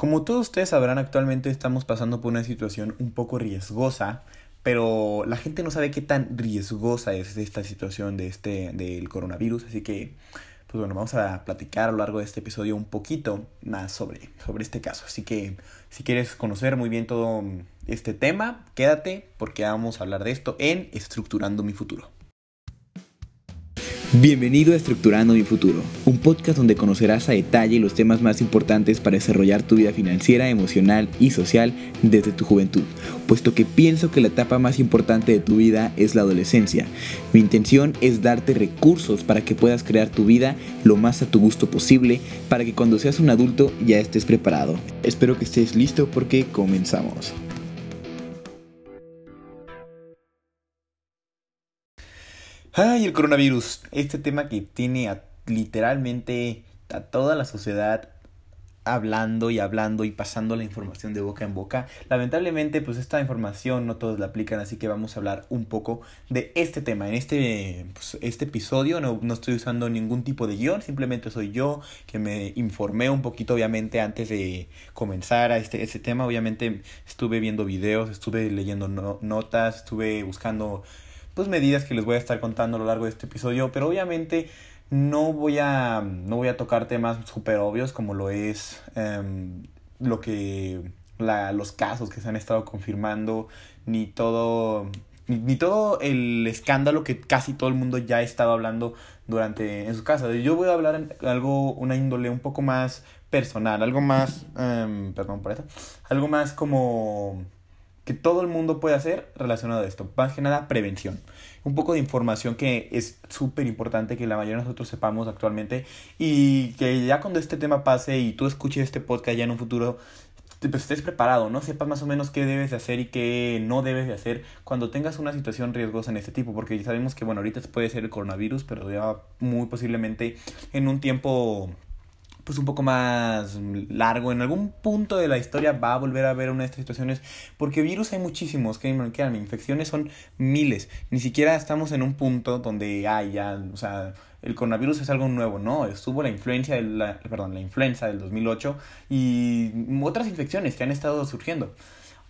Como todos ustedes sabrán, actualmente estamos pasando por una situación un poco riesgosa, pero la gente no sabe qué tan riesgosa es esta situación de este, del coronavirus, así que, pues bueno, vamos a platicar a lo largo de este episodio un poquito más sobre, sobre este caso. Así que, si quieres conocer muy bien todo este tema, quédate porque vamos a hablar de esto en Estructurando mi futuro. Bienvenido a Estructurando mi Futuro, un podcast donde conocerás a detalle los temas más importantes para desarrollar tu vida financiera, emocional y social desde tu juventud, puesto que pienso que la etapa más importante de tu vida es la adolescencia. Mi intención es darte recursos para que puedas crear tu vida lo más a tu gusto posible, para que cuando seas un adulto ya estés preparado. Espero que estés listo porque comenzamos. Ay, el coronavirus. Este tema que tiene a, literalmente a toda la sociedad hablando y hablando y pasando la información de boca en boca. Lamentablemente, pues esta información no todos la aplican, así que vamos a hablar un poco de este tema. En este, pues, este episodio no, no estoy usando ningún tipo de guion, simplemente soy yo que me informé un poquito, obviamente, antes de comenzar a este, este tema. Obviamente estuve viendo videos, estuve leyendo notas, estuve buscando pues medidas que les voy a estar contando a lo largo de este episodio, pero obviamente no voy a, no voy a tocar temas súper obvios como lo es em, lo que la, los casos que se han estado confirmando, ni todo, ni, todo el escándalo que casi todo el mundo ya ha estado hablando durante en su casa. Yo voy a hablar algo, una índole un poco más personal, algo más, em, perdón por eso, algo más como que todo el mundo puede hacer relacionado a esto. Más que nada, prevención. Un poco de información que es súper importante que la mayoría de nosotros sepamos actualmente y que ya cuando este tema pase y tú escuches este podcast ya en un futuro, pues estés preparado, ¿no? Sepas más o menos qué debes de hacer y qué no debes de hacer cuando tengas una situación riesgosa en este tipo, porque sabemos que, bueno, ahorita puede ser el coronavirus, pero ya muy posiblemente en un tiempo pues un poco más largo, en algún punto de la historia va a volver a haber una de estas situaciones, porque virus hay muchísimos, que infecciones son miles, ni siquiera estamos en un punto donde hay ya, o sea, el coronavirus es algo nuevo, no, estuvo la influencia de la, perdón, la influenza del 2008 y otras infecciones que han estado surgiendo.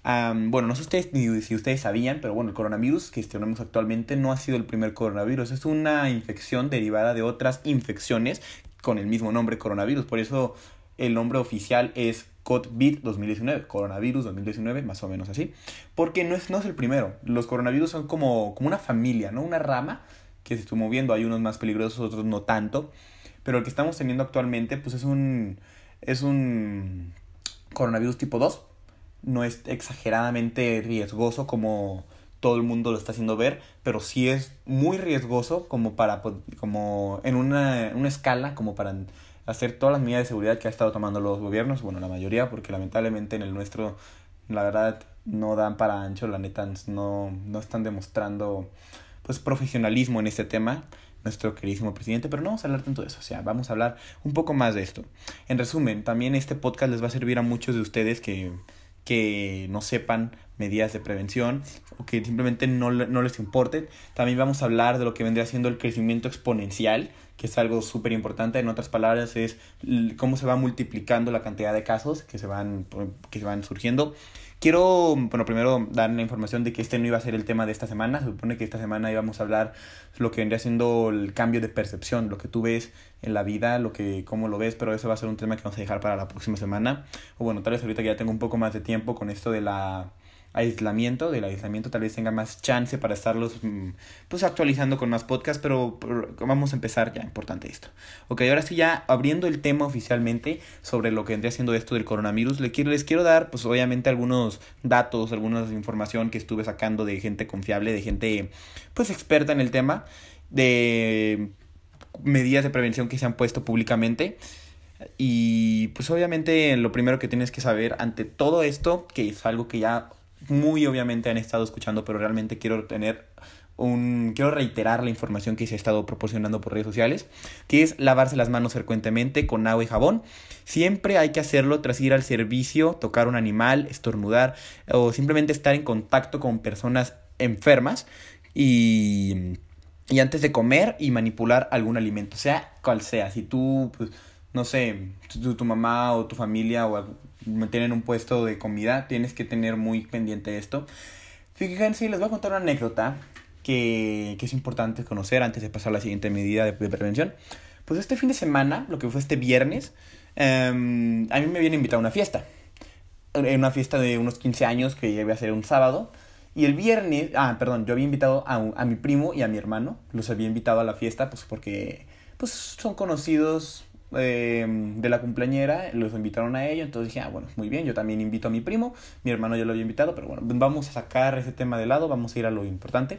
bueno, no sé ustedes, ni si ustedes sabían, pero bueno, el coronavirus que tenemos actualmente no ha sido el primer coronavirus, es una infección derivada de otras infecciones con el mismo nombre coronavirus. Por eso el nombre oficial es COVID 2019, coronavirus 2019, más o menos así. Porque no es, no es el primero. Los coronavirus son como, como una familia, ¿no? Una rama que se está moviendo. Hay unos más peligrosos, otros no tanto. Pero el que estamos teniendo actualmente, pues es un, es un coronavirus tipo 2. No es exageradamente riesgoso como todo el mundo lo está haciendo ver, pero sí es muy riesgoso como para, como en una, una escala, como para hacer todas las medidas de seguridad que ha estado tomando los gobiernos, bueno, la mayoría, porque lamentablemente en el nuestro, la verdad, no dan para ancho, la neta, no, no están demostrando, pues, profesionalismo en este tema, nuestro queridísimo presidente, pero no vamos a hablar tanto de eso, o sea, vamos a hablar un poco más de esto. En resumen, también este podcast les va a servir a muchos de ustedes que que no sepan medidas de prevención o que simplemente no, no les importe. También vamos a hablar de lo que vendría siendo el crecimiento exponencial, que es algo súper importante. En otras palabras, es cómo se va multiplicando la cantidad de casos que se van, que se van surgiendo. Quiero, bueno, primero dar la información de que este no iba a ser el tema de esta semana. Se supone que esta semana íbamos a hablar lo que vendría siendo el cambio de percepción, lo que tú ves en la vida, lo que, cómo lo ves, pero eso va a ser un tema que vamos a dejar para la próxima semana. O bueno, tal vez ahorita que ya tengo un poco más de tiempo con esto de la aislamiento, del aislamiento tal vez tenga más chance para estarlos mm, pues actualizando con más podcasts, pero, vamos a empezar ya, importante esto. Ok, ahora sí ya abriendo el tema oficialmente sobre lo que vendría siendo esto del coronavirus, les quiero, les quiero dar pues obviamente algunos datos, alguna información que estuve sacando de gente confiable, de gente pues experta en el tema, de medidas de prevención que se han puesto públicamente. Y pues obviamente lo primero que tienes que saber ante todo esto, que es algo que ya muy obviamente han estado escuchando, pero realmente quiero tener un, quiero reiterar la información que se ha estado proporcionando por redes sociales, que es lavarse las manos frecuentemente con agua y jabón. Siempre hay que hacerlo tras ir al servicio, tocar un animal, estornudar o simplemente estar en contacto con personas enfermas y, y antes de comer y manipular algún alimento, sea cual sea. Si tú, pues, no sé, tu, tu mamá o tu familia o tienen un puesto de comida, tienes que tener muy pendiente esto. Fíjense, les voy a contar una anécdota que, que es importante conocer antes de pasar a la siguiente medida de, prevención. Pues este fin de semana, lo que fue este viernes, em, a mí me habían invitado a una fiesta. Una fiesta de unos 15 años que iba a ser un sábado. Y el viernes, ah, perdón, yo había invitado a, a mi primo y a mi hermano. Los había invitado a la fiesta, pues porque pues son conocidos eh, de la cumpleañera, los invitaron a ella, entonces dije, ah, bueno, muy bien, yo también invito a mi primo, mi hermano ya lo había invitado, pero bueno, vamos a sacar ese tema de lado, vamos a ir a lo importante.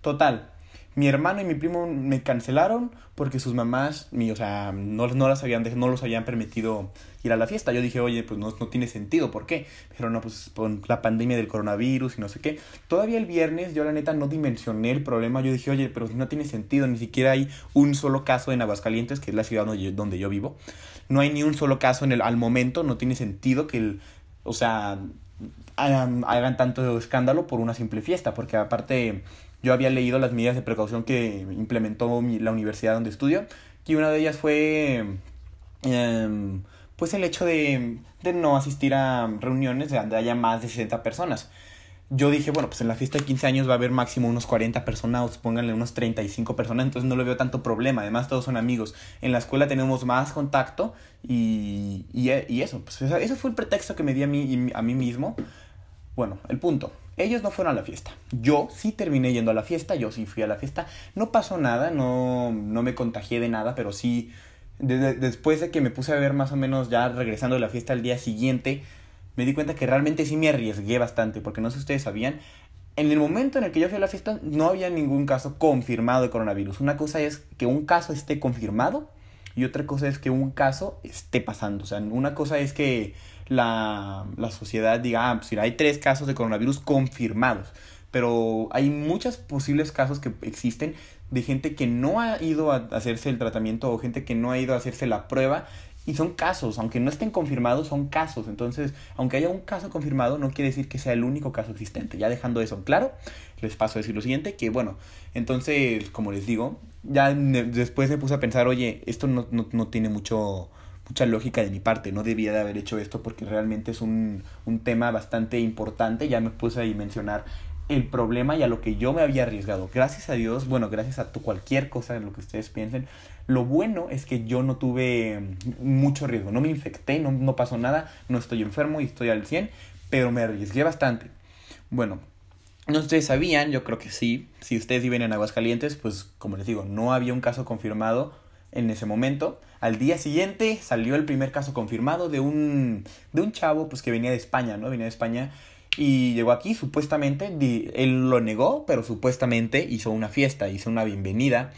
Total, mi hermano y mi primo me cancelaron porque sus mamás, mi, o sea, no, no, las habían, no los habían permitido ir a la fiesta. Yo dije, oye, pues no, no tiene sentido, ¿por qué? Pero no, pues con la pandemia del coronavirus y no sé qué. Todavía el viernes yo la neta no dimensioné el problema. Yo dije, oye, pero no tiene sentido, ni siquiera hay un solo caso en Aguascalientes, que es la ciudad donde yo, vivo. No hay ni un solo caso en el, al momento, no tiene sentido que el, o sea, hagan, hagan tanto escándalo por una simple fiesta, porque aparte yo había leído las medidas de precaución que implementó la universidad donde estudio, y una de ellas fue em, pues el hecho de, de, no asistir a reuniones donde haya más de 60 personas. Yo dije, bueno, pues en la fiesta de 15 años va a haber máximo unos 40 personas, pónganle unos 35 personas, entonces no le veo tanto problema. Además, todos son amigos. En la escuela tenemos más contacto y, y, y eso, pues eso fue el pretexto que me di a mí, a mí mismo. Bueno, el punto. Ellos no fueron a la fiesta. Yo sí terminé yendo a la fiesta, yo sí fui a la fiesta. No pasó nada, no, no me contagié de nada, pero sí, después de que me puse a ver más o menos ya regresando de la fiesta al día siguiente, me di cuenta que realmente sí me arriesgué bastante, porque no sé si ustedes sabían, en el momento en el que yo fui a la fiesta no había ningún caso confirmado de coronavirus. Una cosa es que un caso esté confirmado y otra cosa es que un caso esté pasando. O sea, una cosa es que la, la sociedad diga, ah, pues hay tres casos de coronavirus confirmados, pero hay muchos posibles casos que existen de gente que no ha ido a hacerse el tratamiento o gente que no ha ido a hacerse la prueba y son casos, aunque no estén confirmados, son casos. Entonces, aunque haya un caso confirmado, no quiere decir que sea el único caso existente. Ya dejando eso claro, les paso a decir lo siguiente, que bueno, entonces, como les digo, ya después me puse a pensar, oye, esto no, no, no tiene mucho mucha lógica de mi parte, no debía de haber hecho esto porque realmente es un, un tema bastante importante, ya me puse a mencionar el problema y a lo que yo me había arriesgado. Gracias a Dios, bueno, gracias a tu cualquier cosa lo que ustedes piensen, lo bueno es que yo no tuve mucho riesgo, no me infecté, no, no pasó nada, no estoy enfermo y estoy al 100, pero me arriesgué bastante. Bueno, no ustedes sabían, yo creo que sí, si ustedes viven en Aguascalientes, pues como les digo, no había un caso confirmado en ese momento. Al día siguiente salió el primer caso confirmado de un, de un chavo pues, que venía de España, ¿no? Venía de España y llegó aquí, supuestamente, él lo negó, pero supuestamente hizo una fiesta, hizo una bienvenida,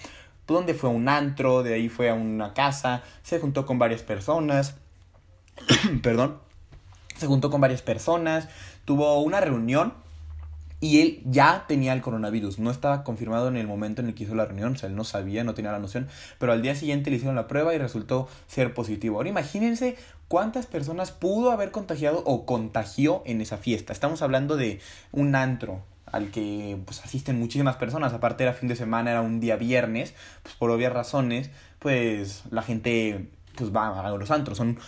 donde fue a un antro, de ahí fue a una casa, se juntó con varias personas, perdón, se juntó con varias personas, tuvo una reunión y él ya tenía el coronavirus. No estaba confirmado en el momento en el que hizo la reunión. O sea, él no sabía, no tenía la noción. Pero al día siguiente le hicieron la prueba y resultó ser positivo. Ahora imagínense cuántas personas pudo haber contagiado o contagió en esa fiesta. Estamos hablando de un antro al que pues, asisten muchísimas personas. Aparte era fin de semana, era un día viernes. Pues por obvias razones, pues la gente pues va a los antros. Son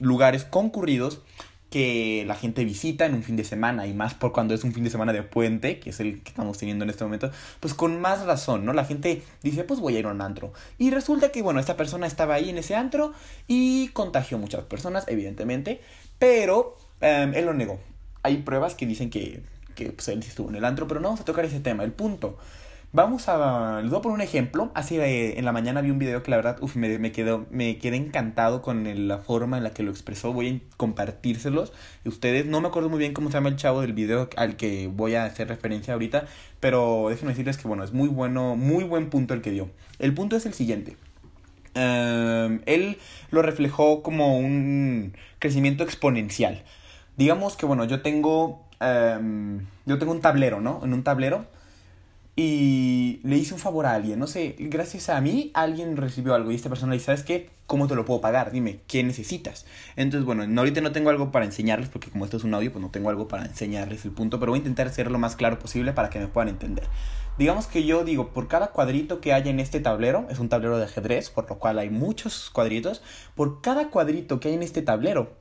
lugares concurridos que la gente visita en un fin de semana y más por cuando es un fin de semana de puente, que es el que estamos teniendo en este momento, pues con más razón, ¿no? La gente dice, pues voy a ir a un antro. Y resulta que, bueno, esta persona estaba ahí en ese antro y contagió muchas personas, evidentemente, pero em, él lo negó. Hay pruebas que dicen que, que pues, él estuvo en el antro, pero no vamos a tocar ese tema. El punto Vamos a. Les voy a poner un ejemplo. Así eh, en la mañana vi un video que la verdad, me, me, quedó, me quedé encantado con la forma en la que lo expresó. Voy a compartírselos. Ustedes, no me acuerdo muy bien cómo se llama el chavo del video al que voy a hacer referencia ahorita. Pero déjenme decirles que, bueno, es muy bueno, muy buen punto el que dio. El punto es el siguiente. Em, él lo reflejó como un crecimiento exponencial. Digamos que, bueno, yo tengo. Em, yo tengo un tablero, ¿no? En un tablero y le hice un favor a alguien, no sé, gracias a mí alguien recibió algo y esta persona le dice, ¿sabes qué? ¿Cómo te lo puedo pagar? Dime, ¿qué necesitas? Entonces, bueno, ahorita no tengo algo para enseñarles porque como esto es un audio, pues no tengo algo para enseñarles el punto, pero voy a intentar hacerlo lo más claro posible para que me puedan entender. Digamos que yo digo, por cada cuadrito que haya en este tablero, es un tablero de ajedrez, por lo cual hay muchos cuadritos, por cada cuadrito que hay en este tablero,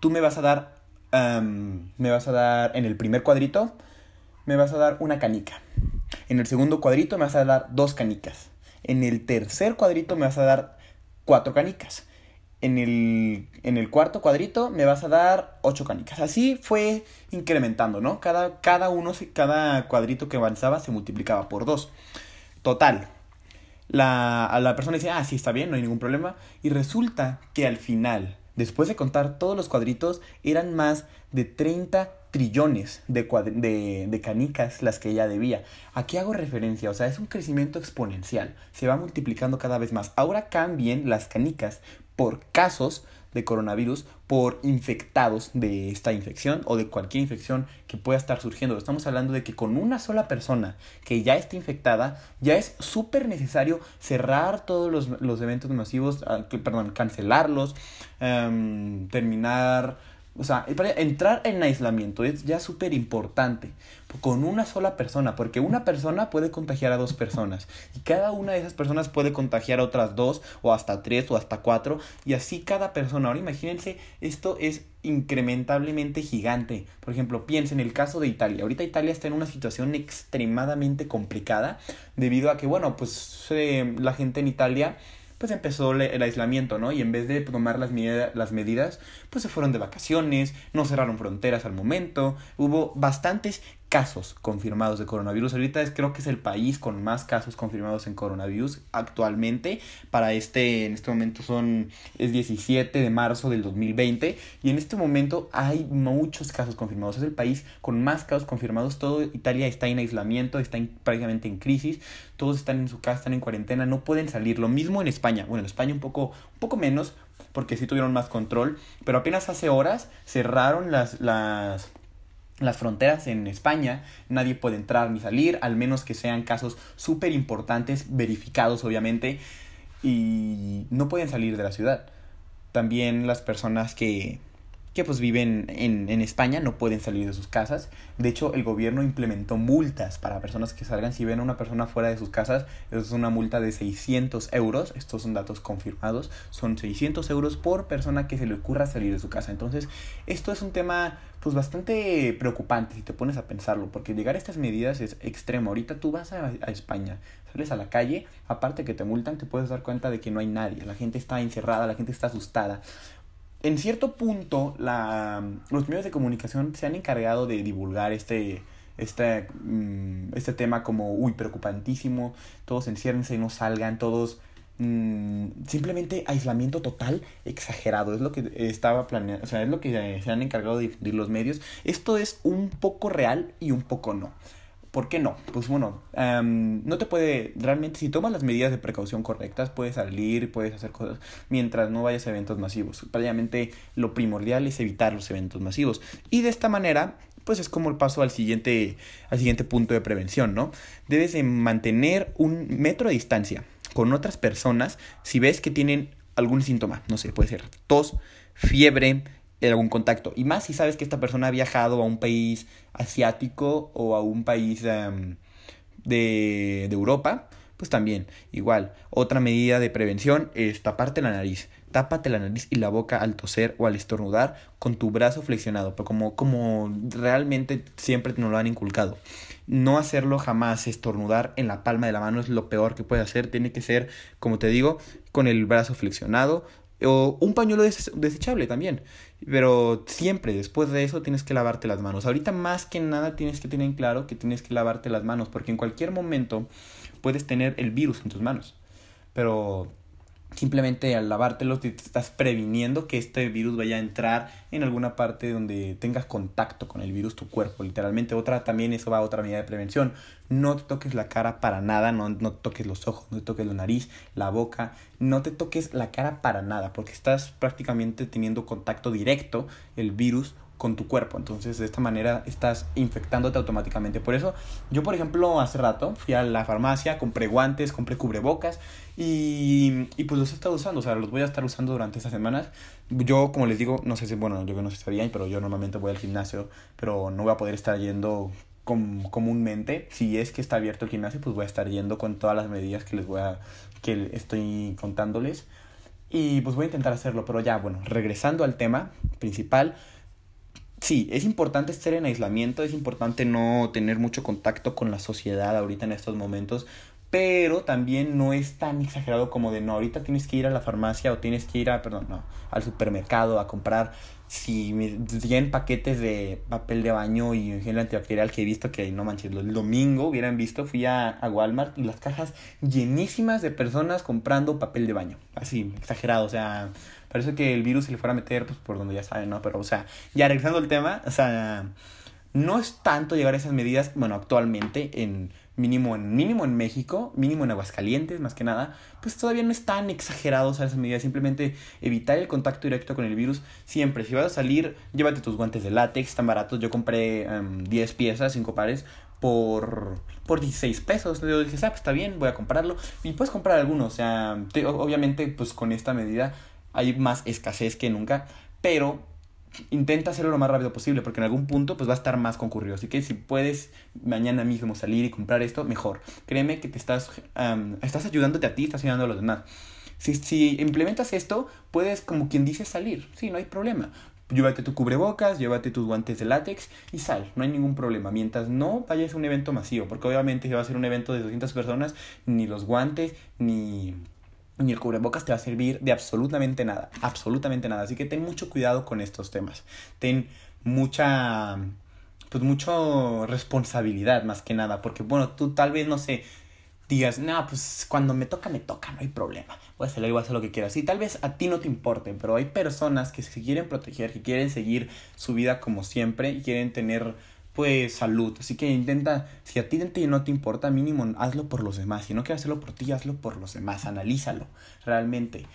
tú me vas a dar, me vas a dar en el primer cuadrito, me vas a dar una canica. En el segundo cuadrito me vas a dar dos canicas. En el tercer cuadrito me vas a dar cuatro canicas. En el, en el cuarto cuadrito me vas a dar ocho canicas. Así fue incrementando, ¿no? Cada, cada uno, cada cuadrito que avanzaba se multiplicaba por dos. Total. La, la persona dice, ah, sí, está bien, no hay ningún problema. Y resulta que al final, después de contar todos los cuadritos, eran más de 30 trillones de, de, de, canicas las que ella debía. ¿A qué hago referencia? O sea, es un crecimiento exponencial. Se va multiplicando cada vez más. Ahora cambien las canicas por casos de coronavirus por infectados de esta infección o de cualquier infección que pueda estar surgiendo. Estamos hablando de que con una sola persona que ya esté infectada, ya es súper necesario cerrar todos los, los eventos masivos, ah, perdón, cancelarlos, em, terminar o sea, entrar en aislamiento es ya súper importante con una sola persona, porque una persona puede contagiar a dos personas y cada una de esas personas puede contagiar a otras dos o hasta tres o hasta cuatro y así cada persona. Ahora imagínense, esto es incrementablemente gigante. Por ejemplo, piensen en el caso de Italia. Ahorita Italia está en una situación extremadamente complicada debido a que, bueno, pues eh, la gente en Italia pues empezó el aislamiento, ¿no? Y en vez de tomar las, las medidas, pues se fueron de vacaciones, no cerraron fronteras al momento, hubo bastantes casos confirmados de coronavirus. Ahorita es, creo que es el país con más casos confirmados en coronavirus actualmente. Para este, en este momento son, es 17 de marzo del 2020 y en este momento hay muchos casos confirmados. Es el país con más casos confirmados. Todo Italia está en aislamiento, está prácticamente en crisis. Todos están en su casa, están en cuarentena, no pueden salir. Lo mismo en España. Bueno, en España un poco, poco menos porque sí tuvieron más control, pero apenas hace horas cerraron las, las las fronteras en España, nadie puede entrar ni salir, al menos que sean casos súper importantes, verificados obviamente, y no pueden salir de la ciudad. También las personas que, que pues viven en, en, España no pueden salir de sus casas. De hecho, el gobierno implementó multas para personas que salgan. Si ven a una persona fuera de sus casas, es una multa de 600 euros. Estos son datos confirmados. Son 600 euros por persona que se le ocurra salir de su casa. Entonces, esto es un tema pues bastante preocupante si te pones a pensarlo, porque llegar a estas medidas es extremo. Ahorita tú vas a, a, España, sales a la calle, aparte que te multan, te puedes dar cuenta de que no hay nadie, la gente está encerrada, la gente está asustada en cierto punto, la, los medios de comunicación se han encargado de divulgar este, este, este tema como, uy, preocupantísimo, todos enciérrense y no salgan, todos... Mm, simplemente aislamiento total exagerado es lo que estaba planeando o sea es lo que se han encargado de difundir los medios. Esto es un poco real y un poco no ¿Por qué no? Pues bueno, no te puede, realmente si tomas las medidas de precaución correctas, puedes salir, puedes hacer cosas mientras no vayas a eventos masivos. Prácticamente lo primordial es evitar los eventos masivos. Y de esta manera, pues es como el paso al siguiente, al siguiente punto de prevención, ¿no? Debes de mantener un metro de distancia con otras personas si ves que tienen algún síntoma, no sé, puede ser tos, fiebre, algún contacto. Y más si sabes que esta persona ha viajado a un país asiático o a un país de, de Europa, pues también, igual. Otra medida de prevención es taparte la nariz. Tápate la nariz y la boca al toser o al estornudar con tu brazo flexionado, pero como, como realmente siempre nos lo han inculcado. No hacerlo jamás, estornudar en la palma de la mano es lo peor que puede hacer. Tiene que ser, como te digo, con el brazo flexionado o un pañuelo desechable también. Pero siempre después de eso tienes que lavarte las manos. Ahorita más que nada tienes que tener en claro que tienes que lavarte las manos porque en cualquier momento puedes tener el virus en tus manos. Pero simplemente al lavártelo te estás previniendo que este virus vaya a entrar en alguna parte donde tengas contacto con el virus tu cuerpo literalmente. Otra también eso va a otra medida de prevención. No te toques la cara para nada no, no toques los ojos no te toques la nariz la boca no te toques la cara para nada porque estás prácticamente teniendo contacto directo el virus con tu cuerpo. Entonces, de esta manera estás infectándote automáticamente. Por eso, yo, por ejemplo, hace rato fui a la farmacia, compré guantes, compré cubrebocas y, y pues los he estado usando. O sea, los voy a estar usando durante estas semanas. Yo, como les digo, no sé si, bueno, yo que no sé si sabían, pero yo normalmente voy al gimnasio, pero no voy a poder estar yendo comúnmente. Si es que está abierto el gimnasio, pues voy a estar yendo con todas las medidas que les voy a, que estoy contándoles. Y pues voy a intentar hacerlo, pero ya, bueno, regresando al tema principal, sí, es importante estar en aislamiento, es importante no tener mucho contacto con la sociedad ahorita en estos momentos, pero también no es tan exagerado como de no, ahorita tienes que ir a la farmacia o tienes que ir a, perdón, no, al supermercado a comprar si me tienen paquetes de papel de baño y gel antibacterial que he visto que no manches, el domingo hubieran visto, fui a, a, Walmart y las cajas llenísimas de personas comprando papel de baño. Así, exagerado, o sea, parece que el virus se le fuera a meter pues, por donde ya saben, ¿no? Pero, o sea, ya regresando al tema, o sea, no es tanto llevar esas medidas, bueno, actualmente en mínimo en, mínimo en México, mínimo en Aguascalientes, más que nada, pues todavía no es tan exagerado o sea, esa medida. Simplemente evitar el contacto directo con el virus. Siempre, si vas a salir, llévate tus guantes de látex, están baratos. Yo compré 10 piezas, 5 pares, por, por 16 pesos. Yo dije, ah, pues está bien, voy a comprarlo. Y puedes comprar algunos, o sea, obviamente, pues con esta medida hay más escasez que nunca, pero intenta hacerlo lo más rápido posible porque en algún punto pues va a estar más concurrido. Así que si puedes mañana mismo salir y comprar esto, mejor. Créeme que te estás, estás ayudándote a ti, estás ayudando a los demás. Si, si implementas esto, puedes como quien dice salir. Sí, no hay problema. Llévate tu cubrebocas, llévate tus guantes de látex y sal, no hay ningún problema. Mientras no vayas a un evento masivo, porque obviamente si va a ser un evento de 200 personas, ni los guantes, ni ni el cubrebocas te va a servir de absolutamente nada, absolutamente nada. Así que ten mucho cuidado con estos temas. Ten mucha, pues mucho responsabilidad más que nada, porque bueno, tú tal vez, no sé, digas, no, pues cuando me toca, me toca, no hay problema. Voy a hacer, voy a hacer lo que quieras. Y tal vez a ti no te importe, pero hay personas que se quieren proteger, que quieren seguir su vida como siempre y quieren tener pues salud. Así que intenta, si a ti no te importa, mínimo hazlo por los demás. Si no quieres hacerlo por ti, hazlo por los demás. Analízalo realmente.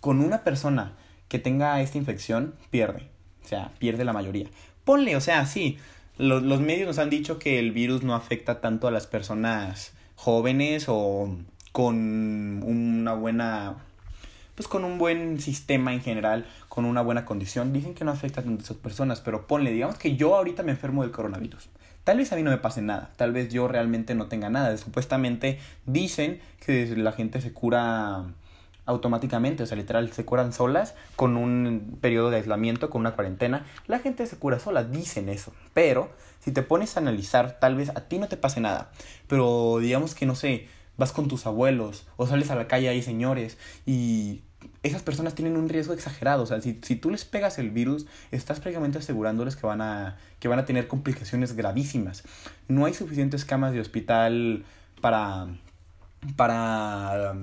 Con una persona que tenga esta infección, pierde. O sea, pierde la mayoría. Ponle, o sea, sí. Los, los medios nos han dicho que el virus no afecta tanto a las personas jóvenes o con una buena pues con un buen sistema en general, con una buena condición, dicen que no afecta a tantas personas, pero ponle, digamos que yo ahorita me enfermo del coronavirus. Tal vez a mí no me pase nada, tal vez yo realmente no tenga nada. Supuestamente dicen que la gente se cura automáticamente, o sea, literal, se curan solas con un periodo de aislamiento, con una cuarentena. La gente se cura sola, dicen eso. Pero si te pones a analizar, tal vez a ti no te pase nada. Pero digamos que, no sé, vas con tus abuelos o sales a la calle ahí, señores, y esas personas tienen un riesgo exagerado. O sea, si, si tú les pegas el virus, estás prácticamente asegurándoles que van, a, que van a tener complicaciones gravísimas. No hay suficientes camas de hospital para, para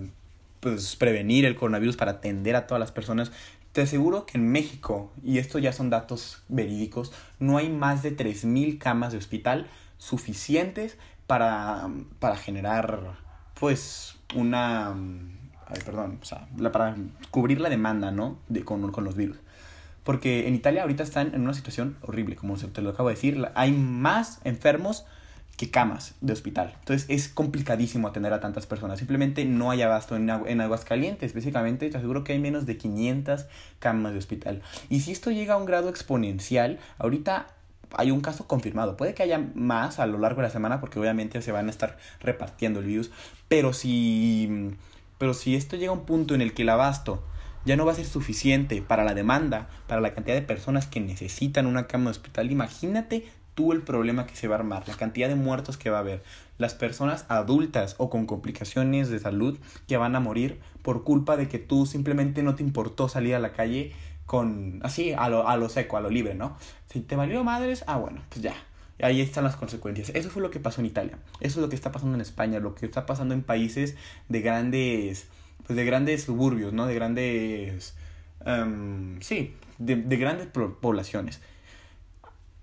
pues, prevenir el coronavirus, para atender a todas las personas. Te aseguro que en México, y esto ya son datos verídicos, no hay más de 3.000 camas de hospital suficientes para, para generar, pues, una ay, perdón, o sea, para cubrir la demanda, ¿no? De, con, con los virus. Porque en Italia ahorita están en una situación horrible, como te lo acabo de decir. Hay más enfermos que camas de hospital. Entonces es complicadísimo atender a tantas personas. Simplemente no hay abasto en, en Aguascalientes. Específicamente te aseguro que hay menos de 500 camas de hospital. Y si esto llega a un grado exponencial, ahorita hay un caso confirmado. Puede que haya más a lo largo de la semana porque obviamente se van a estar repartiendo el virus. Pero si pero si esto llega a un punto en el que el abasto ya no va a ser suficiente para la demanda, para la cantidad de personas que necesitan una cama de hospital, imagínate tú el problema que se va a armar, la cantidad de muertos que va a haber, las personas adultas o con complicaciones de salud que van a morir por culpa de que tú simplemente no te importó salir a la calle con así a lo, a lo seco, a lo libre, ¿no? Si te valió madres, ah bueno, pues ya, Ahí están las consecuencias. Eso fue lo que pasó en Italia. Eso es lo que está pasando en España, lo que está pasando en países de grandes, pues de grandes suburbios, ¿no? De grandes, um, sí, de, de grandes poblaciones.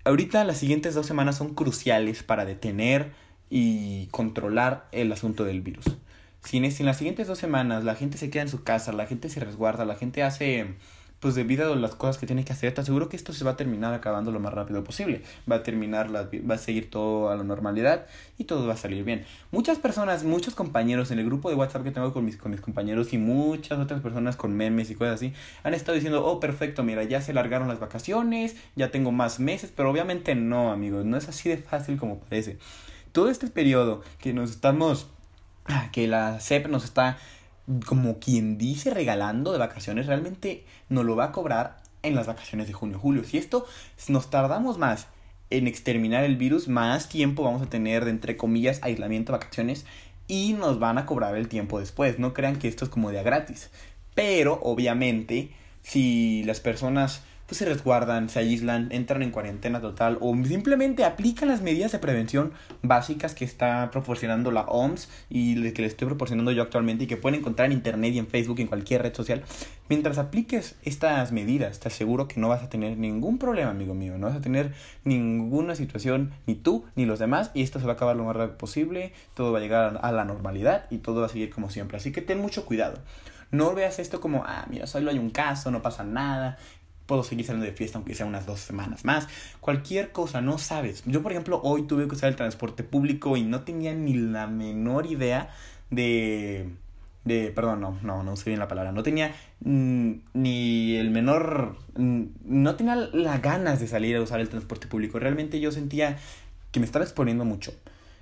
Ahorita las siguientes dos semanas son cruciales para detener y controlar el asunto del virus. Si en, si en las siguientes dos semanas la gente se queda en su casa, la gente se resguarda, la gente hace pues debido a las cosas que tiene que hacer, te aseguro que esto se va a terminar acabando lo más rápido posible. Va a terminar, la, va a seguir todo a la normalidad y todo va a salir bien. Muchas personas, muchos compañeros en el grupo de WhatsApp que tengo con mis, con mis compañeros y muchas otras personas con memes y cosas así, han estado diciendo, oh, perfecto, mira, ya se largaron las vacaciones, ya tengo más meses, pero obviamente no, amigos, no es así de fácil como parece. Todo este periodo que nos estamos, que la CEP nos está como quien dice, regalando de vacaciones, realmente nos lo va a cobrar en las vacaciones de junio, julio. Si esto nos tardamos más en exterminar el virus, más tiempo vamos a tener de, entre comillas, aislamiento, vacaciones, y nos van a cobrar el tiempo después. No crean que esto es como de gratis. Pero, obviamente, si las personas pues se resguardan, se aíslan, entran en cuarentena total o simplemente aplican las medidas de prevención básicas que está proporcionando la OMS y que le estoy proporcionando yo actualmente y que pueden encontrar en internet y en Facebook en cualquier red social. Mientras apliques estas medidas, te aseguro que no vas a tener ningún problema, amigo mío. No vas a tener ninguna situación, ni tú ni los demás, y esto se va a acabar lo más rápido posible. Todo va a llegar a la normalidad y todo va a seguir como siempre. Así que ten mucho cuidado. No veas esto como, ah, mira, solo hay un caso, no pasa nada, puedo seguir saliendo de fiesta aunque sea unas dos semanas más. Cualquier cosa, no sabes. Yo, por ejemplo, hoy tuve que usar el transporte público y no tenía ni la menor idea de... de perdón, no, no, no usé bien la palabra. No tenía mm, ni el menor... Mm, no tenía las ganas de salir a usar el transporte público. Realmente yo sentía que me estaba exponiendo mucho.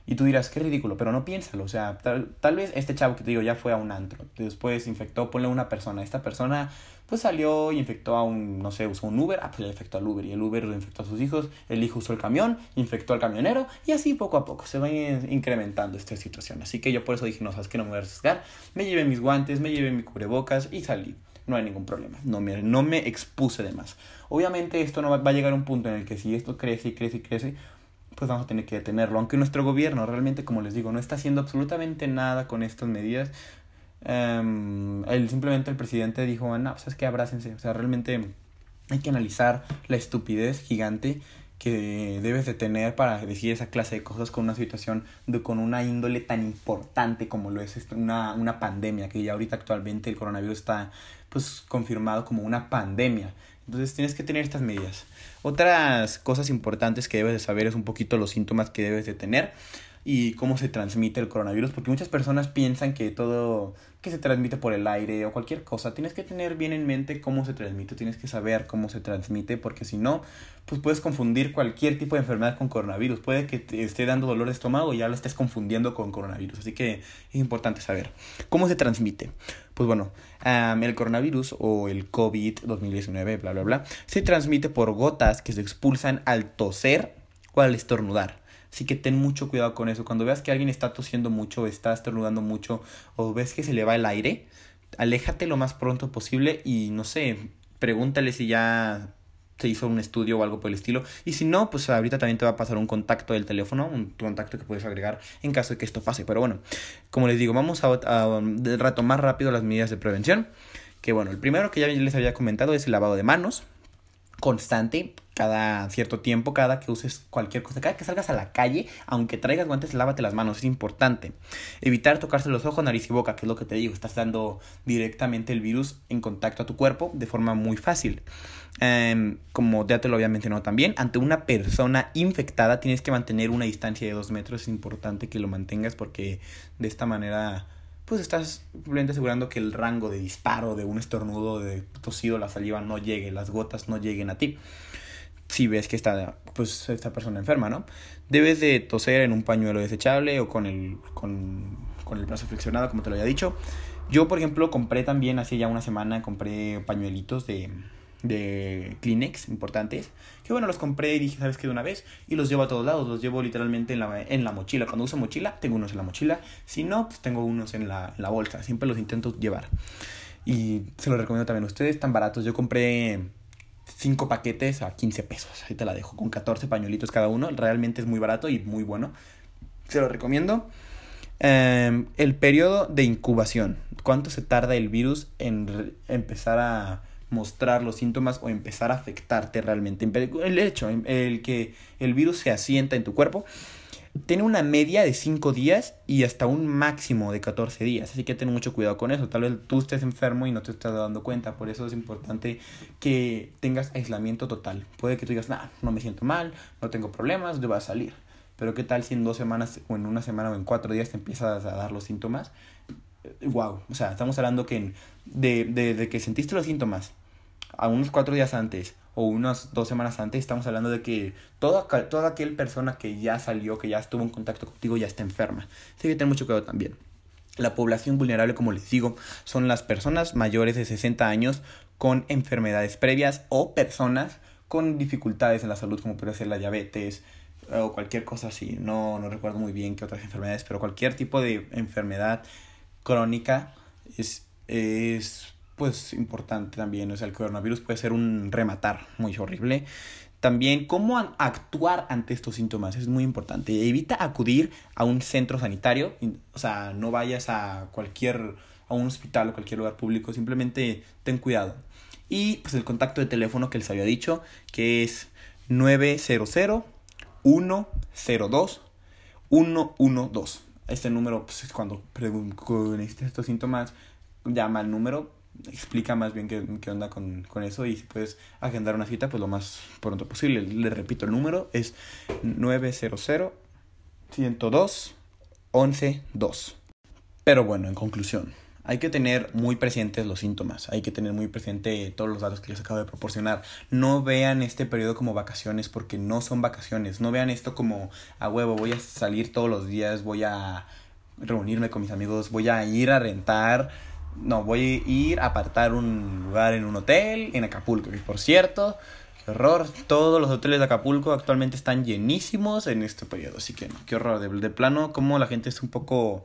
Y tú dirás, qué ridículo, pero no piénsalo. O sea, tal, tal, vez este chavo que te digo ya fue a un antro. Después infectó, ponle una persona. Esta persona pues salió y infectó a un, no sé, usó un Uber. Ah, pues le infectó al Uber. Y el Uber infectó a sus hijos. El hijo usó el camión, infectó al camionero. Y así poco a poco se va incrementando esta situación. Así que yo por eso dije, no, sabes que no me voy a arriesgar. Me llevé mis guantes, me llevé mi cubrebocas y salí. No hay ningún problema. No me, no me expuse de más. Obviamente esto no va, va a llegar a un punto en el que si esto crece y crece y crece pues vamos a tener que detenerlo. Aunque nuestro gobierno realmente, como les digo, no está haciendo absolutamente nada con estas medidas. Um, simplemente el presidente dijo, no, pues es que abrácense. O sea, realmente hay que analizar la estupidez gigante que debes de tener para decir esa clase de cosas con una situación de, con una índole tan importante como lo es este, una, una pandemia, que ya ahorita actualmente el coronavirus está pues confirmado como una pandemia. Entonces tienes que tener estas medidas. Otras cosas importantes que debes de saber es un poquito los síntomas que debes de tener y cómo se transmite el coronavirus, porque muchas personas piensan que todo que se transmite por el aire o cualquier cosa, tienes que tener bien en mente cómo se transmite, tienes que saber cómo se transmite, porque si no, pues puedes confundir cualquier tipo de enfermedad con coronavirus. Puede que te esté dando dolor de estómago y ya lo estés confundiendo con coronavirus, así que es importante saber cómo se transmite. Pues bueno, el coronavirus o el COVID-2019, bla, bla, bla, se transmite por gotas que se expulsan al toser o al estornudar. Así que ten mucho cuidado con eso. Cuando veas que alguien está tosiendo mucho, está estornudando mucho o ves que se le va el aire, aléjate lo más pronto posible y no sé, pregúntale si ya se hizo un estudio o algo por el estilo. Y si no, pues ahorita también te va a pasar un contacto del teléfono, un contacto que puedes agregar en caso de que esto pase. Pero bueno, como les digo, vamos a, a retomar rápido las medidas de prevención. Que bueno, el primero que ya les había comentado es el lavado de manos constante cada cierto tiempo, cada que uses cualquier cosa, cada que salgas a la calle, aunque traigas guantes, lávate las manos, es importante. Evitar tocarse los ojos, nariz y boca, que es lo que te digo, estás dando directamente el virus en contacto a tu cuerpo de forma muy fácil. Um, como ya te lo había mencionado también, ante una persona infectada tienes que mantener una distancia de dos metros, es importante que lo mantengas porque de esta manera pues estás simplemente asegurando que el rango de disparo de un estornudo, de tosido, la saliva no llegue, las gotas no lleguen a ti si ves que está pues esta persona enferma, ¿no? Debes de toser en un pañuelo desechable o con el con, con el brazo flexionado, como te lo había dicho. Yo, por ejemplo, compré también hace ya una semana compré pañuelitos de de Kleenex importantes, que bueno, los compré y dije, ¿sabes qué? De una vez, y los llevo a todos lados, los llevo literalmente en la, en la mochila. Cuando uso mochila, tengo unos en la mochila, si no, pues tengo unos en la, la bolsa, siempre los intento llevar. Y se los recomiendo también a ustedes, tan baratos. Yo compré 5 paquetes a 15 pesos. Ahí te la dejo con 14 pañuelitos cada uno. Realmente es muy barato y muy bueno. Se lo recomiendo. Em, el periodo de incubación. ¿Cuánto se tarda el virus en empezar a mostrar los síntomas o empezar a afectarte realmente? El hecho, el que el virus se asienta en tu cuerpo tiene una media de 5 días y hasta un máximo de 14 días. Así que ten mucho cuidado con eso. Tal vez tú estés enfermo y no te estás dando cuenta. Por eso es importante que tengas aislamiento total. Puede que tú digas, nah, no me siento mal, no tengo problemas, yo a salir. Pero qué tal si en dos semanas o en una semana o en cuatro días te empiezas a dar los síntomas. Wow, o sea, estamos hablando que de, de, de que sentiste los síntomas a unos cuatro días antes o unas dos semanas antes, estamos hablando de que toda, toda aquella persona que ya salió, que ya estuvo en contacto contigo, ya está enferma. Así que ten mucho cuidado también. La población vulnerable, como les digo, son las personas mayores de 60 años con enfermedades previas o personas con dificultades en la salud, como puede ser la diabetes o cualquier cosa así. No, no recuerdo muy bien qué otras enfermedades, pero cualquier tipo de enfermedad crónica es, es pues importante también. O sea, el coronavirus puede ser un rematar muy horrible. También cómo actuar ante estos síntomas es muy importante. Evita acudir a un centro sanitario, o sea, no vayas a cualquier a un hospital o cualquier lugar público, simplemente ten cuidado. Y pues el contacto de teléfono que les había dicho, que es 900 102 112. Este número, pues es cuando necesites estos síntomas, llama al número explica más bien qué, qué onda con, con, eso y si puedes agendar una cita, pues lo más pronto posible. Le repito, el número es 900 102 112. Pero bueno, en conclusión, hay que tener muy presentes los síntomas, hay que tener muy presente todos los datos que les acabo de proporcionar. No vean este periodo como vacaciones porque no son vacaciones. No vean esto como a huevo, voy a salir todos los días, voy a reunirme con mis amigos, voy a ir a rentar no, voy a ir a apartar un lugar en un hotel en Acapulco. Por cierto, qué horror. Todos los hoteles de Acapulco actualmente están llenísimos en este periodo. Así que qué horror. De, de plano, como la gente es un poco,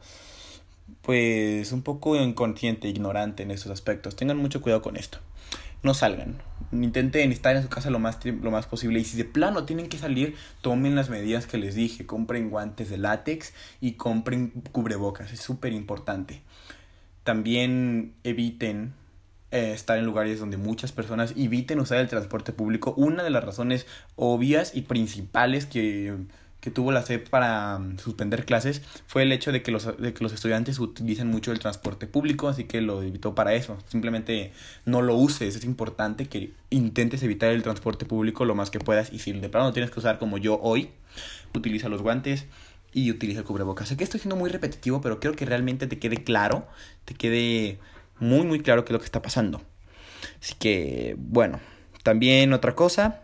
pues, un poco inconsciente, ignorante en estos aspectos. Tengan mucho cuidado con esto. No salgan. Intenten estar en su casa lo más, lo más posible. Y si de plano tienen que salir, tomen las medidas que les dije. Compren guantes de látex y compren cubrebocas. Es súper importante también eviten eh, estar en lugares donde muchas personas eviten usar el transporte público. Una de las razones obvias y principales que, que tuvo la SEP para um, suspender clases fue el hecho de que, los, de que los estudiantes utilizan mucho el transporte público, así que lo evitó para eso. Simplemente no lo uses, es importante que intentes evitar el transporte público lo más que puedas y si de plano no tienes que usar como yo hoy, utiliza los guantes, y utiliza el cubrebocas. Sé que estoy siendo muy repetitivo, pero quiero que realmente te quede claro, te quede muy, muy claro qué es lo que está pasando. Así que, bueno, también otra cosa,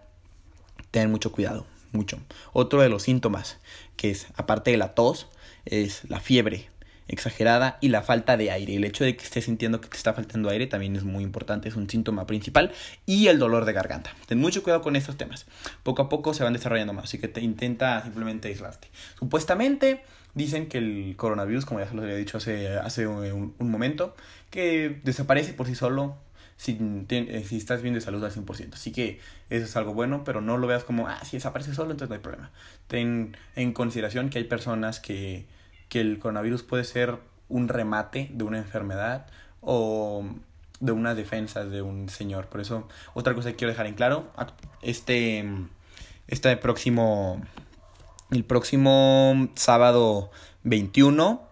ten mucho cuidado, mucho. Otro de los síntomas, que es, aparte de la tos, es la fiebre exagerada y la falta de aire. El hecho de que estés sintiendo que te está faltando aire también es muy importante, es un síntoma principal. Y el dolor de garganta. Ten mucho cuidado con estos temas. Poco a poco se van desarrollando más, así que te intenta simplemente aislarte. Supuestamente dicen que el coronavirus, como ya se lo había dicho hace, hace un, momento, que desaparece por sí solo si, eh, si, estás bien de salud al 100%. Así que eso es algo bueno, pero no lo veas como, ah, si desaparece solo, entonces no hay problema. Ten en consideración que hay personas que que el coronavirus puede ser un remate de una enfermedad o de unas defensas de un señor. Por eso, otra cosa que quiero dejar en claro, este, este próximo, el próximo sábado 21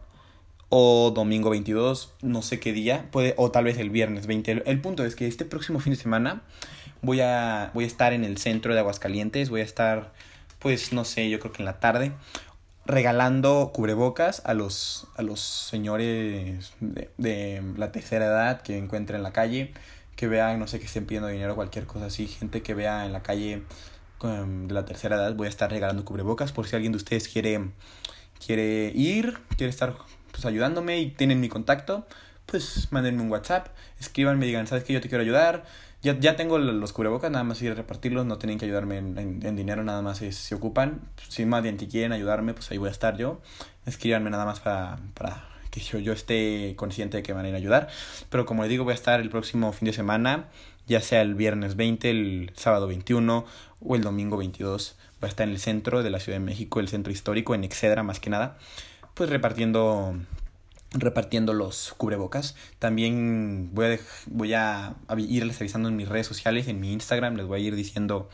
o domingo 22, no sé qué día, puede, o tal vez el viernes 20. El, punto es que este próximo fin de semana voy a, voy a estar en el centro de Aguascalientes, voy a estar, pues no sé, yo creo que en la tarde regalando cubrebocas a los, a los señores de, la tercera edad que encuentren en la calle, que vean, no sé, que estén pidiendo dinero, cualquier cosa así, gente que vea en la calle um, de la tercera edad, voy a estar regalando cubrebocas por si alguien de ustedes quiere, quiere ir, quiere estar pues, ayudándome y tienen mi contacto, pues mándenme un WhatsApp, escríbanme, digan, ¿sabes que yo te quiero ayudar? Ya, ya tengo los cubrebocas, nada más ir a repartirlos, no tienen que ayudarme en, en, dinero, nada más si se ocupan. Si más bien quieren ayudarme, pues ahí voy a estar yo. Escríbanme nada más para, para que yo, yo esté consciente de que van a ir a ayudar. Pero como les digo, voy a estar el próximo fin de semana, ya sea el viernes 20, el sábado 21 o el domingo 22. Voy a estar en el centro de la Ciudad de México, el centro histórico, en Excedra más que nada, pues repartiendo repartiendo los cubrebocas. También voy a, voy a irles avisando en mis redes sociales, en mi Instagram, les voy a ir diciendo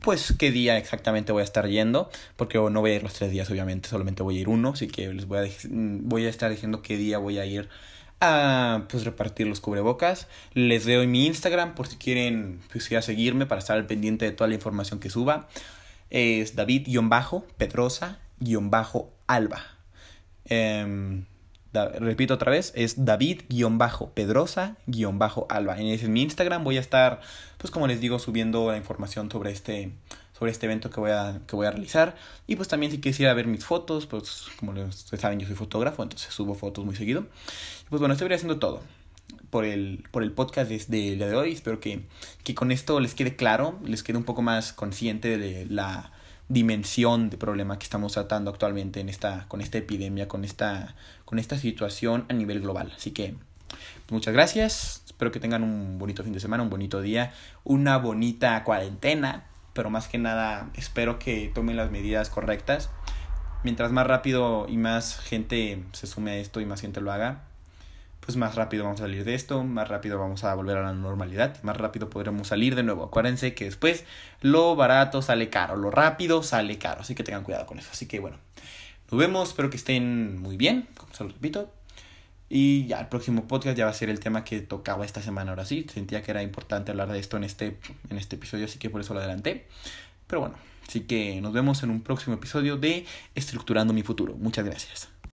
pues qué día exactamente voy a estar yendo, porque no voy a ir los tres días obviamente, solamente voy a ir uno, así que les voy a, voy a estar diciendo qué día voy a ir a pues repartir los cubrebocas. Les doy mi Instagram por si quieren pues, ir seguirme para estar al pendiente de toda la información que suba. Es David-Pedrosa-Alba. Eh, repito otra vez, es David-Pedrosa-Alba. En, mi Instagram voy a estar, pues como les digo, subiendo la información sobre este, sobre este evento que voy a, que voy a realizar. Y pues también si quisiera ver mis fotos, pues como ustedes saben yo soy fotógrafo, entonces subo fotos muy seguido. Pues bueno, estoy haciendo todo por el, por el podcast desde el día de hoy. Espero que, que con esto les quede claro, les quede un poco más consciente de la dimensión de problema que estamos tratando actualmente en esta, con esta epidemia, con esta, con esta situación a nivel global. Así que muchas gracias, espero que tengan un bonito fin de semana, un bonito día, una bonita cuarentena, pero más que nada espero que tomen las medidas correctas. Mientras más rápido y más gente se sume a esto y más gente lo haga, pues más rápido vamos a salir de esto, más rápido vamos a volver a la normalidad, más rápido podremos salir de nuevo. Acuérdense que después lo barato sale caro, lo rápido sale caro, así que tengan cuidado con eso. Así que bueno, nos vemos, espero que estén muy bien, como se lo repito. Y ya el próximo podcast ya va a ser el tema que tocaba esta semana. Ahora sí, sentía que era importante hablar de esto en este, en este episodio, así que por eso lo adelanté. Pero bueno, así que nos vemos en un próximo episodio de Estructurando mi futuro. Muchas gracias.